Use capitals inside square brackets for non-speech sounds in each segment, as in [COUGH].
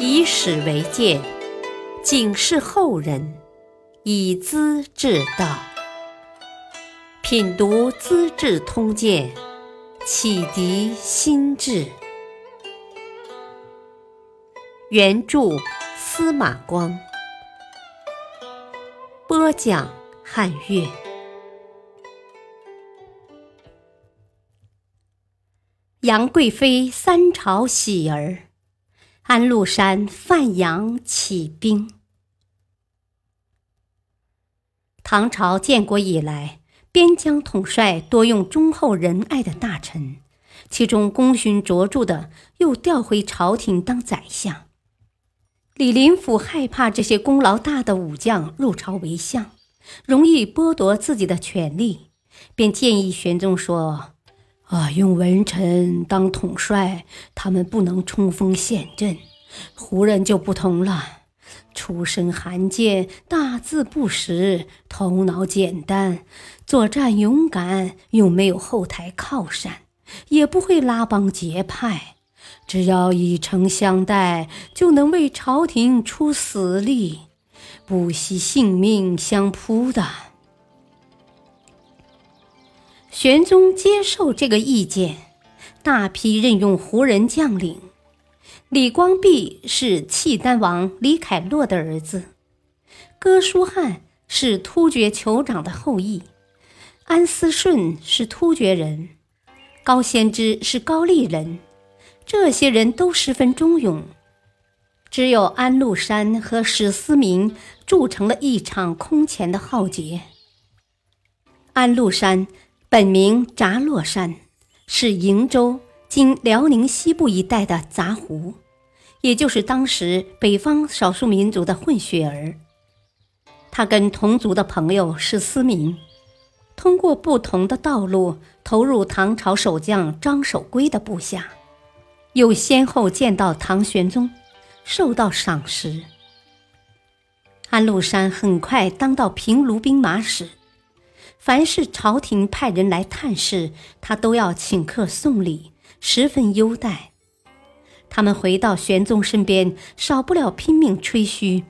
以史为鉴，警示后人，以资治道。品读《资治通鉴》，启迪心智。原著司马光，播讲汉乐。杨贵妃三朝喜儿，安禄山范阳起兵。唐朝建国以来，边疆统帅多用忠厚仁爱的大臣，其中功勋卓著的又调回朝廷当宰相。李林甫害怕这些功劳大的武将入朝为相，容易剥夺自己的权利，便建议玄宗说。啊，用文臣当统帅，他们不能冲锋陷阵；胡人就不同了，出身罕见，大字不识，头脑简单，作战勇敢，又没有后台靠山，也不会拉帮结派，只要以诚相待，就能为朝廷出死力，不惜性命相扑的。玄宗接受这个意见，大批任用胡人将领。李光弼是契丹王李凯洛的儿子，哥舒翰是突厥酋长的后裔，安思顺是突厥人，高仙芝是高丽人。这些人都十分忠勇，只有安禄山和史思明铸成了一场空前的浩劫。安禄山。本名札洛山，是瀛州（今辽宁西部一带）的杂胡，也就是当时北方少数民族的混血儿。他跟同族的朋友是思明，通过不同的道路投入唐朝守将张守珪的部下，又先后见到唐玄宗，受到赏识。安禄山很快当到平卢兵马使。凡是朝廷派人来探视，他都要请客送礼，十分优待。他们回到玄宗身边，少不了拼命吹嘘：“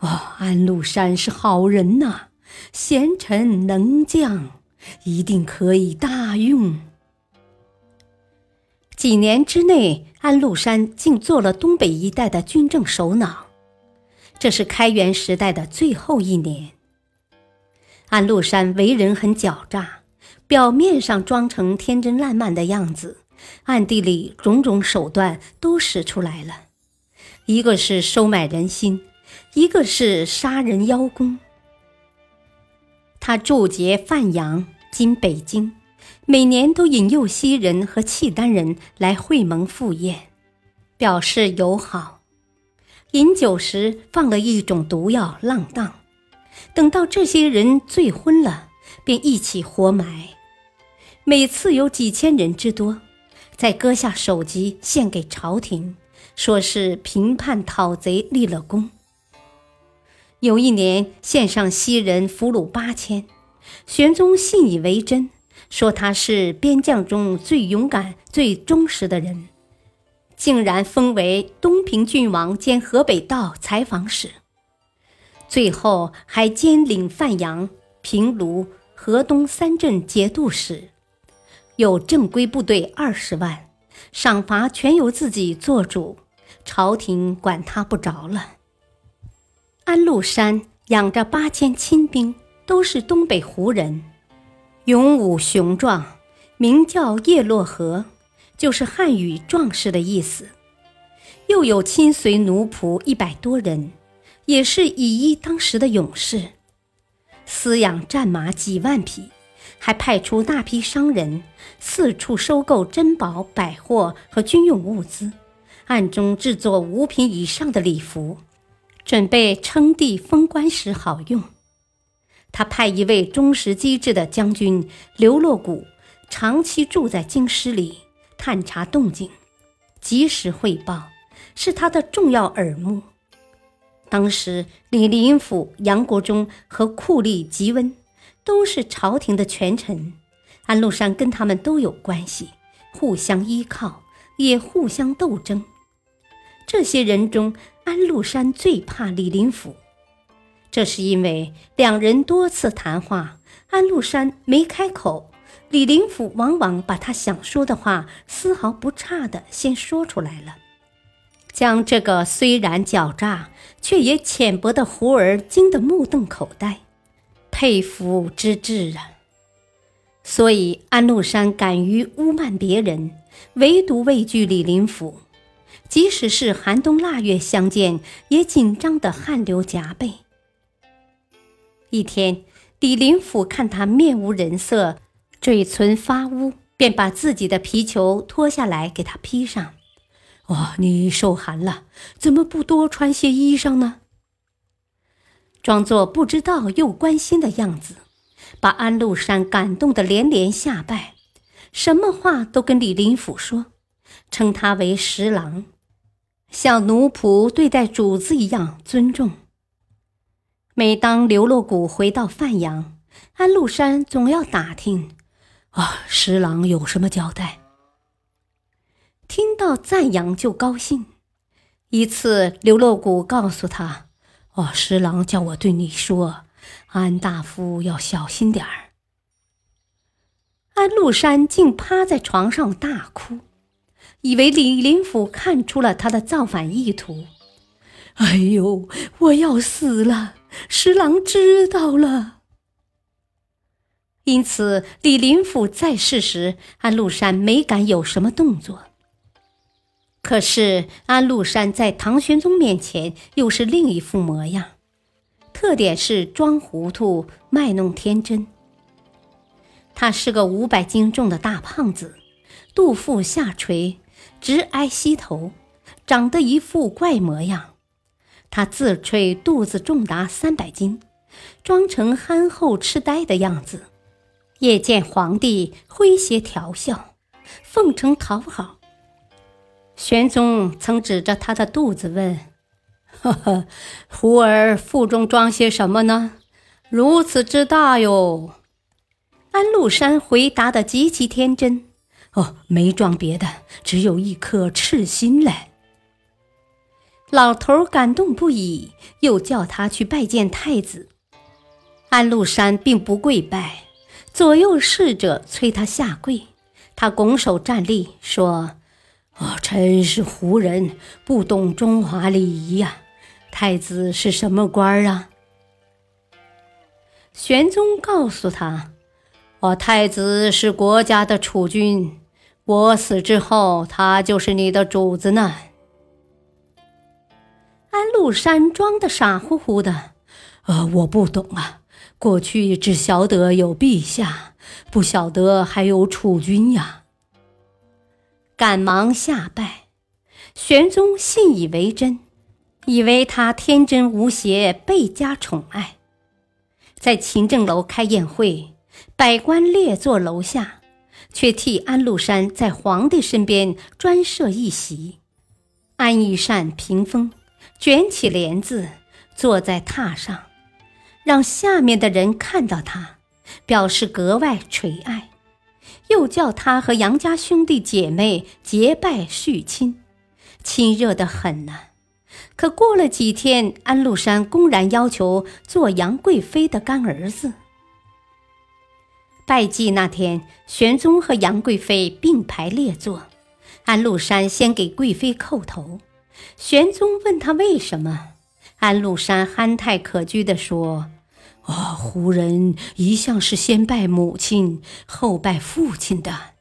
哦，安禄山是好人呐，贤臣能将，一定可以大用。”几年之内，安禄山竟做了东北一带的军政首脑。这是开元时代的最后一年。安禄山为人很狡诈，表面上装成天真烂漫的样子，暗地里种种手段都使出来了。一个是收买人心，一个是杀人邀功。他驻节范阳（今北京），每年都引诱西人和契丹人来会盟赴宴，表示友好。饮酒时放了一种毒药，浪荡。等到这些人醉昏了，便一起活埋。每次有几千人之多，再割下首级献给朝廷，说是平叛讨贼立了功。有一年献上西人俘虏八千，玄宗信以为真，说他是边将中最勇敢、最忠实的人，竟然封为东平郡王兼河北道采访使。最后还兼领范阳、平卢、河东三镇节度使，有正规部队二十万，赏罚全由自己做主，朝廷管他不着了。安禄山养着八千亲兵，都是东北胡人，勇武雄壮，名叫叶落河，就是汉语壮士的意思。又有亲随奴仆一百多人。也是以一当十的勇士，饲养战马几万匹，还派出大批商人四处收购珍宝、百货和军用物资，暗中制作五品以上的礼服，准备称帝封官时好用。他派一位忠实机智的将军刘洛谷，长期住在京师里探查动静，及时汇报，是他的重要耳目。当时，李林甫、杨国忠和酷吏吉温都是朝廷的权臣，安禄山跟他们都有关系，互相依靠，也互相斗争。这些人中，安禄山最怕李林甫，这是因为两人多次谈话，安禄山没开口，李林甫往往把他想说的话丝毫不差的先说出来了，将这个虽然狡诈却也浅薄的胡儿惊得目瞪口呆，佩服之至啊！所以安禄山敢于污慢别人，唯独畏惧李林甫。即使是寒冬腊月相见，也紧张的汗流浃背。一天，李林甫看他面无人色，嘴唇发乌，便把自己的皮裘脱下来给他披上。哦，你受寒了，怎么不多穿些衣裳呢？装作不知道又关心的样子。把安禄山感动得连连下拜，什么话都跟李林甫说，称他为十郎，像奴仆对待主子一样尊重。每当刘洛谷回到范阳，安禄山总要打听：“啊，十郎有什么交代？”听到赞扬就高兴。一次，刘洛谷告诉他：“哦，十郎叫我对你说。”安大夫要小心点儿。安禄山竟趴在床上大哭，以为李林甫看出了他的造反意图。哎呦，我要死了！十郎知道了。因此，李林甫在世时，安禄山没敢有什么动作。可是，安禄山在唐玄宗面前又是另一副模样。特点是装糊涂、卖弄天真。他是个五百斤重的大胖子，肚腹下垂，直挨膝头，长得一副怪模样。他自吹肚子重达三百斤，装成憨厚痴呆的样子，夜见皇帝诙谐调笑，奉承讨好。玄宗曾指着他的肚子问。呵 [LAUGHS] 呵，胡儿腹中装些什么呢？如此之大哟！安禄山回答的极其天真。哦，没装别的，只有一颗赤心嘞。老头感动不已，又叫他去拜见太子。安禄山并不跪拜，左右侍者催他下跪，他拱手站立，说：“哦，臣是胡人，不懂中华礼仪呀。”太子是什么官儿啊？玄宗告诉他：“我太子是国家的储君，我死之后，他就是你的主子呢。”安禄山装的傻乎乎的：“呃，我不懂啊，过去只晓得有陛下，不晓得还有储君呀。”赶忙下拜，玄宗信以为真。以为他天真无邪，倍加宠爱。在勤政楼开宴会，百官列坐楼下，却替安禄山在皇帝身边专设一席，安一扇屏风，卷起帘子，坐在榻上，让下面的人看到他，表示格外垂爱。又叫他和杨家兄弟姐妹结拜续亲，亲热得很呢。可过了几天，安禄山公然要求做杨贵妃的干儿子。拜祭那天，玄宗和杨贵妃并排列坐，安禄山先给贵妃叩头。玄宗问他为什么，安禄山憨态可掬地说：“啊，胡人一向是先拜母亲，后拜父亲的。”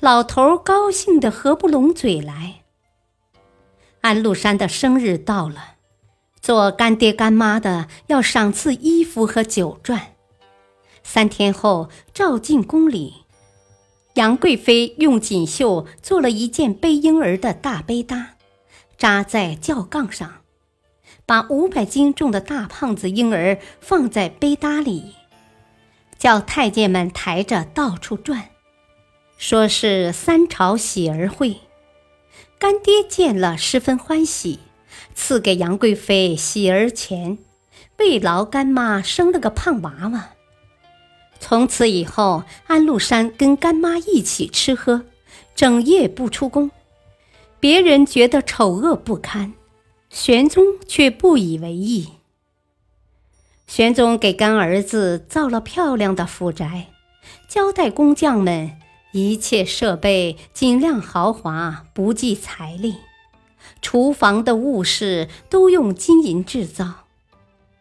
老头高兴得合不拢嘴来。安禄山的生日到了，做干爹干妈的要赏赐衣服和酒馔。三天后，召进宫里，杨贵妃用锦绣做了一件背婴儿的大背搭，扎在轿杠上，把五百斤重的大胖子婴儿放在背搭里，叫太监们抬着到处转，说是三朝喜儿会。干爹见了，十分欢喜，赐给杨贵妃喜儿钱，慰劳干妈生了个胖娃娃。从此以后，安禄山跟干妈一起吃喝，整夜不出宫。别人觉得丑恶不堪，玄宗却不以为意。玄宗给干儿子造了漂亮的府宅，交代工匠们一切设备尽量豪华，不计财力。厨房的物事都用金银制造，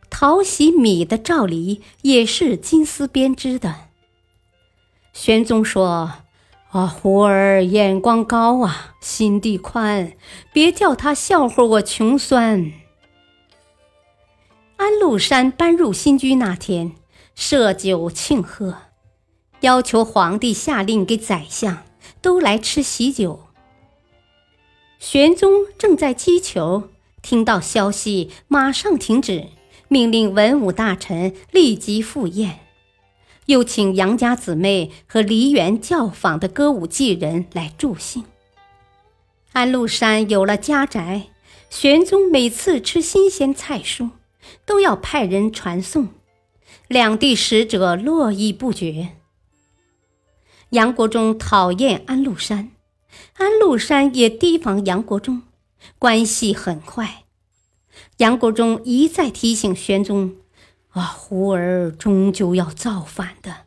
淘洗米的罩篱也是金丝编织的。玄宗说：“啊，胡儿眼光高啊，心地宽，别叫他笑话我穷酸。”安禄山搬入新居那天，设酒庆贺，要求皇帝下令给宰相都来吃喜酒。玄宗正在击球，听到消息，马上停止，命令文武大臣立即赴宴，又请杨家姊妹和梨园教坊的歌舞伎人来助兴。安禄山有了家宅，玄宗每次吃新鲜菜蔬。都要派人传送，两地使者络绎不绝。杨国忠讨厌安禄山，安禄山也提防杨国忠，关系很坏。杨国忠一再提醒玄宗：“啊，胡儿终究要造反的，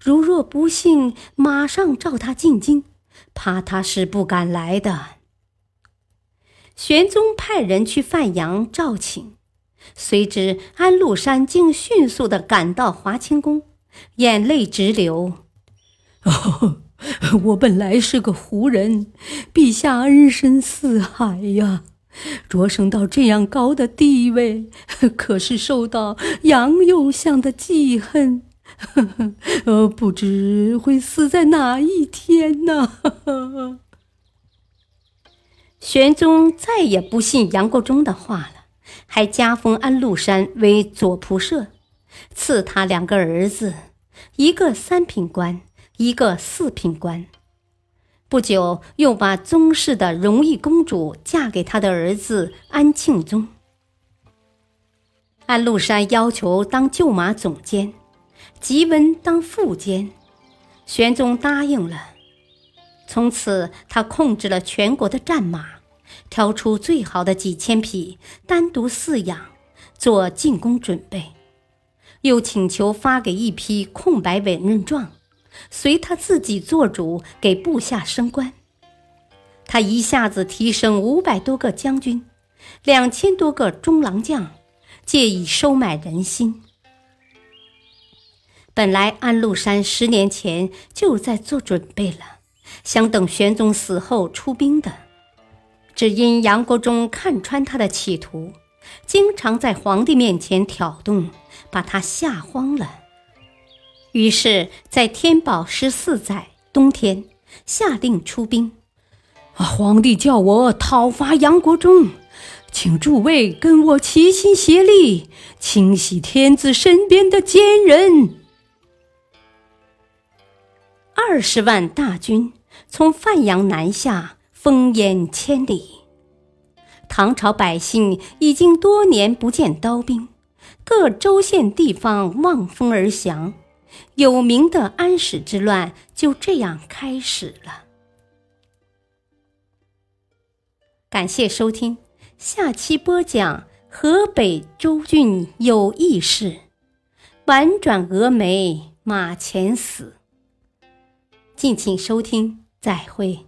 如若不幸马上召他进京，怕他是不敢来的。”玄宗派人去范阳召请。随之，安禄山竟迅速地赶到华清宫，眼泪直流。[LAUGHS] 哦，我本来是个胡人，陛下恩深似海呀，擢升到这样高的地位，可是受到杨右相的记恨，呵呵呃，不知会死在哪一天呢？玄宗再也不信杨国忠的话了。还加封安禄山为左仆射，赐他两个儿子，一个三品官，一个四品官。不久，又把宗室的荣义公主嫁给他的儿子安庆宗。安禄山要求当旧马总监，吉文当副监，玄宗答应了。从此，他控制了全国的战马。挑出最好的几千匹，单独饲养，做进宫准备。又请求发给一批空白委任状，随他自己做主，给部下升官。他一下子提升五百多个将军，两千多个中郎将，借以收买人心。本来安禄山十年前就在做准备了，想等玄宗死后出兵的。只因杨国忠看穿他的企图，经常在皇帝面前挑动，把他吓慌了。于是，在天宝十四载冬天，下令出兵。啊皇帝叫我讨伐杨国忠，请诸位跟我齐心协力，清洗天子身边的奸人。二十万大军从范阳南下。烽烟千里，唐朝百姓已经多年不见刀兵，各州县地方望风而降，有名的安史之乱就这样开始了。感谢收听，下期播讲河北州郡有义事，婉转蛾眉马前死。敬请收听，再会。